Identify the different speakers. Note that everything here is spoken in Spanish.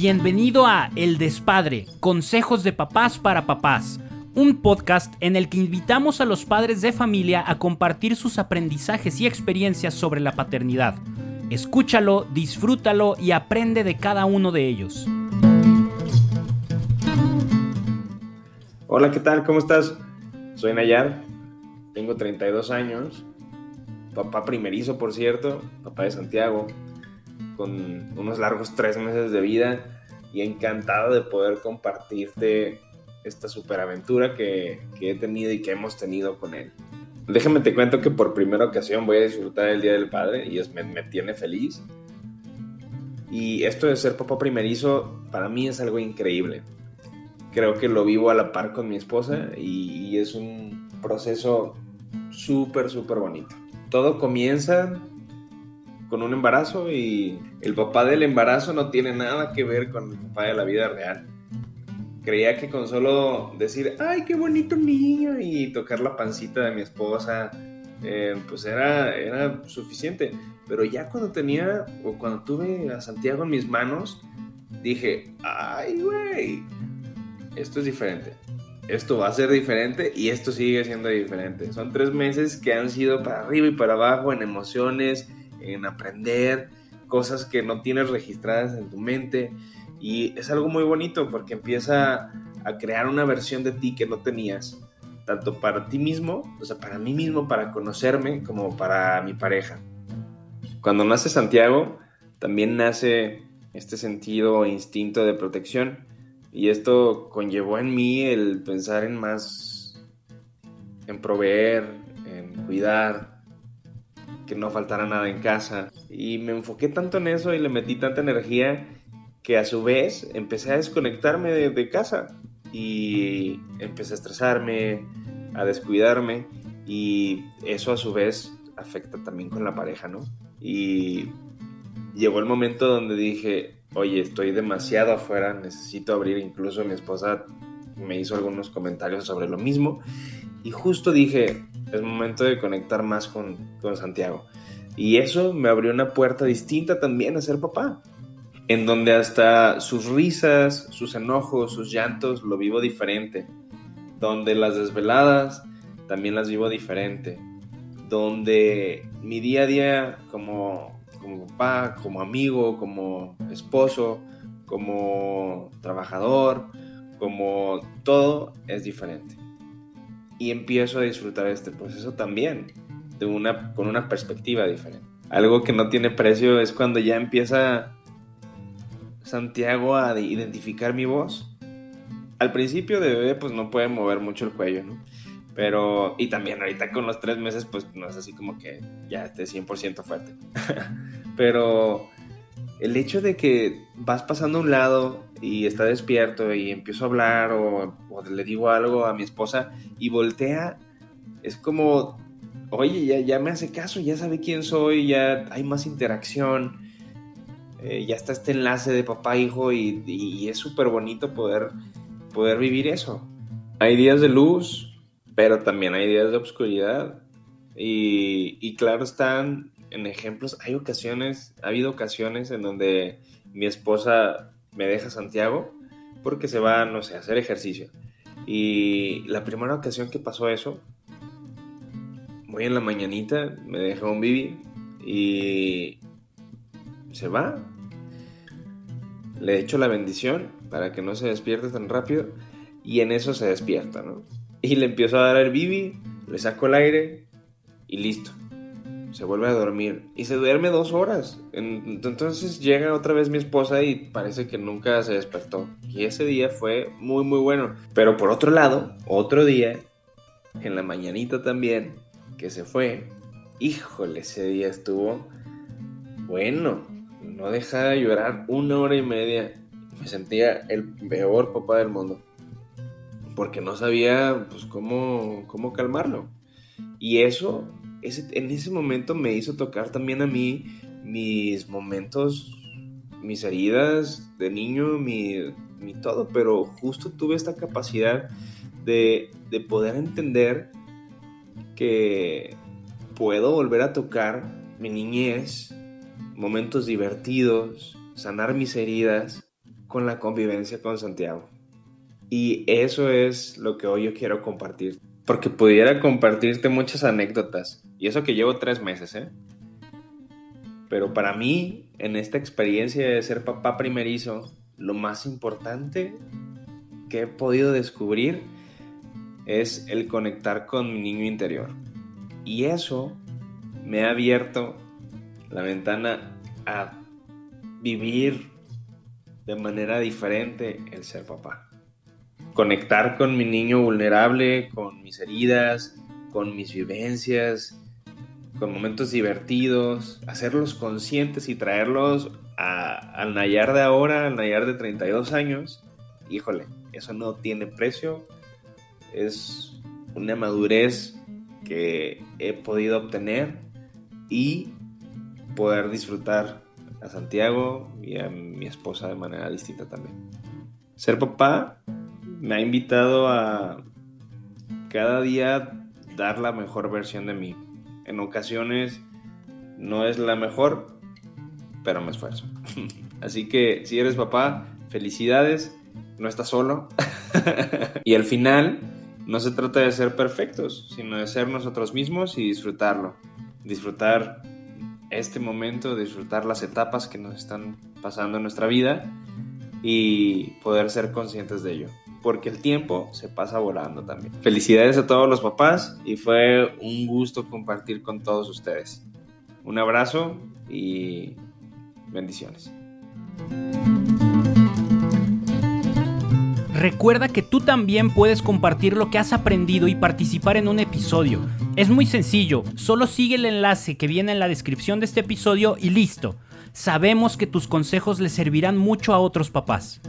Speaker 1: Bienvenido a El Despadre, Consejos de Papás para Papás, un podcast en el que invitamos a los padres de familia a compartir sus aprendizajes y experiencias sobre la paternidad. Escúchalo, disfrútalo y aprende de cada uno de ellos.
Speaker 2: Hola, ¿qué tal? ¿Cómo estás? Soy Nayar, tengo 32 años, papá primerizo, por cierto, papá de Santiago, con unos largos tres meses de vida y encantado de poder compartirte esta superaventura que, que he tenido y que hemos tenido con él. Déjame te cuento que por primera ocasión voy a disfrutar el Día del Padre y es, me, me tiene feliz. Y esto de ser papá primerizo para mí es algo increíble. Creo que lo vivo a la par con mi esposa y, y es un proceso súper, súper bonito. Todo comienza con un embarazo y el papá del embarazo no tiene nada que ver con el papá de la vida real. Creía que con solo decir, ay, qué bonito niño y tocar la pancita de mi esposa, eh, pues era, era suficiente. Pero ya cuando tenía, o cuando tuve a Santiago en mis manos, dije, ay, güey, esto es diferente. Esto va a ser diferente y esto sigue siendo diferente. Son tres meses que han sido para arriba y para abajo en emociones, en aprender cosas que no tienes registradas en tu mente. Y es algo muy bonito porque empieza a crear una versión de ti que no tenías, tanto para ti mismo, o sea, para mí mismo, para conocerme, como para mi pareja. Cuando nace Santiago, también nace este sentido e instinto de protección. Y esto conllevó en mí el pensar en más, en proveer, en cuidar, que no faltara nada en casa. Y me enfoqué tanto en eso y le metí tanta energía que a su vez empecé a desconectarme de, casa y empecé a estresarme, a descuidarme y eso a su vez afecta también con la pareja, ¿no? Y llegó el momento donde dije, oye, estoy demasiado afuera, necesito abrir, incluso mi esposa me hizo algunos comentarios sobre lo mismo y justo dije, es momento de conectar más con, con Santiago. Y eso me abrió una puerta distinta también a ser papá, en donde hasta sus risas, sus enojos, sus llantos lo vivo diferente, donde las desveladas también las vivo diferente, donde mi día a día como, como papá, como amigo, como esposo, como trabajador, como todo es diferente y empiezo a disfrutar este proceso también de una, con una perspectiva diferente. Algo que no tiene precio es cuando ya empieza Santiago a identificar mi voz. Al principio de bebé pues no puede mover mucho el cuello, ¿no? Pero, y también ahorita con los tres meses pues no es así como que ya esté 100% fuerte. Pero el hecho de que vas pasando a un lado y está despierto y empiezo a hablar o, le digo algo a mi esposa y voltea, es como, oye, ya, ya me hace caso, ya sabe quién soy, ya hay más interacción, eh, ya está este enlace de papá-hijo y, y, es súper bonito poder, poder vivir eso. Hay días de luz, pero también hay días de oscuridad. Y, y claro, están en ejemplos, hay ocasiones, ha habido ocasiones en donde mi esposa me deja Santiago porque se va, no sé, a hacer ejercicio. Y la primera ocasión que pasó eso, voy en la mañanita, me deja un bibi y se va. Le echo la bendición para que no se despierte tan rápido y en eso se despierta, ¿no? Y le empiezo a dar el bibi, le saco el aire y listo se vuelve a dormir y se duerme dos horas. Entonces llega otra vez mi esposa y parece que nunca se despertó. Y ese día fue muy, muy bueno. Pero por otro lado, otro día, en la mañanita también, que se fue, híjole, ese día estuvo bueno. No dejaba de llorar una hora y media. Me sentía el peor papá del mundo. Porque no sabía pues, cómo, cómo calmarlo. Y eso en ese momento me hizo tocar también a mí mis momentos, mis heridas de niño, mi, todo, pero justo tuve esta capacidad de poder entender que puedo volver a tocar mi niñez, momentos divertidos, sanar mis heridas con la convivencia con Santiago. Y eso es lo que hoy yo quiero compartir. Porque pudiera compartirte muchas anécdotas. Y eso que llevo tres meses, ¿eh? Pero para mí, en esta experiencia de ser papá primerizo, lo más importante que he podido descubrir es el conectar con mi niño interior. Y eso me ha abierto la ventana a vivir de manera diferente el ser papá. Conectar con mi niño vulnerable, con mis heridas, con mis vivencias, con momentos divertidos, hacerlos conscientes y traerlos al Nayar de ahora, al Nayar de 32 años. Híjole, eso no tiene precio. Es una madurez que he podido obtener y poder disfrutar a Santiago y a mi esposa de manera distinta también. Ser papá me ha invitado a cada día dar la mejor versión de mí. En ocasiones no es la mejor, pero me esfuerzo. Así que si eres papá, felicidades, no estás solo. y al final, no se trata de ser perfectos, sino de ser nosotros mismos y disfrutarlo. Disfrutar este momento, disfrutar las etapas que nos están pasando en nuestra vida y poder ser conscientes de ello. Porque el tiempo se pasa volando también. Felicidades a todos los papás y fue un gusto compartir con todos ustedes. Un abrazo y bendiciones.
Speaker 1: Recuerda que tú también puedes compartir lo que has aprendido y participar en un episodio. Es muy sencillo, solo sigue el enlace que viene en la descripción de este episodio y listo. Sabemos que tus consejos le servirán mucho a otros papás.